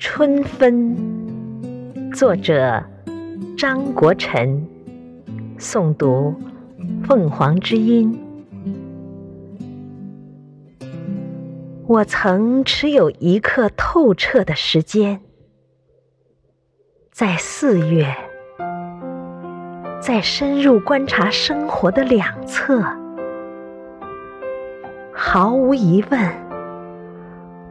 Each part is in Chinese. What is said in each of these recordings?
春分，作者张国臣，诵读凤凰之音。我曾持有一刻透彻的时间，在四月，在深入观察生活的两侧，毫无疑问，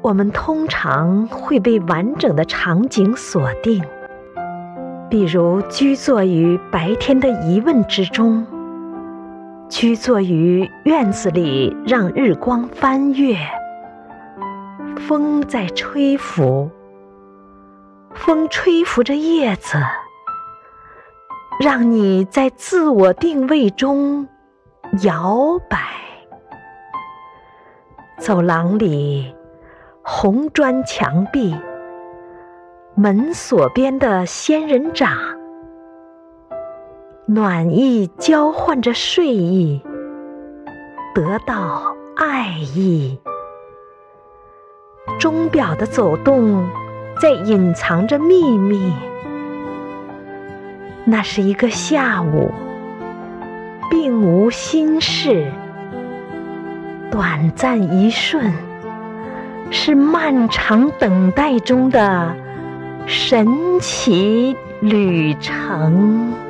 我们通常会被完整的场景锁定，比如居坐于白天的疑问之中，居坐于院子里让日光翻越。风在吹拂，风吹拂着叶子，让你在自我定位中摇摆。走廊里，红砖墙壁，门锁边的仙人掌，暖意交换着睡意，得到爱意。钟表的走动在隐藏着秘密。那是一个下午，并无心事。短暂一瞬，是漫长等待中的神奇旅程。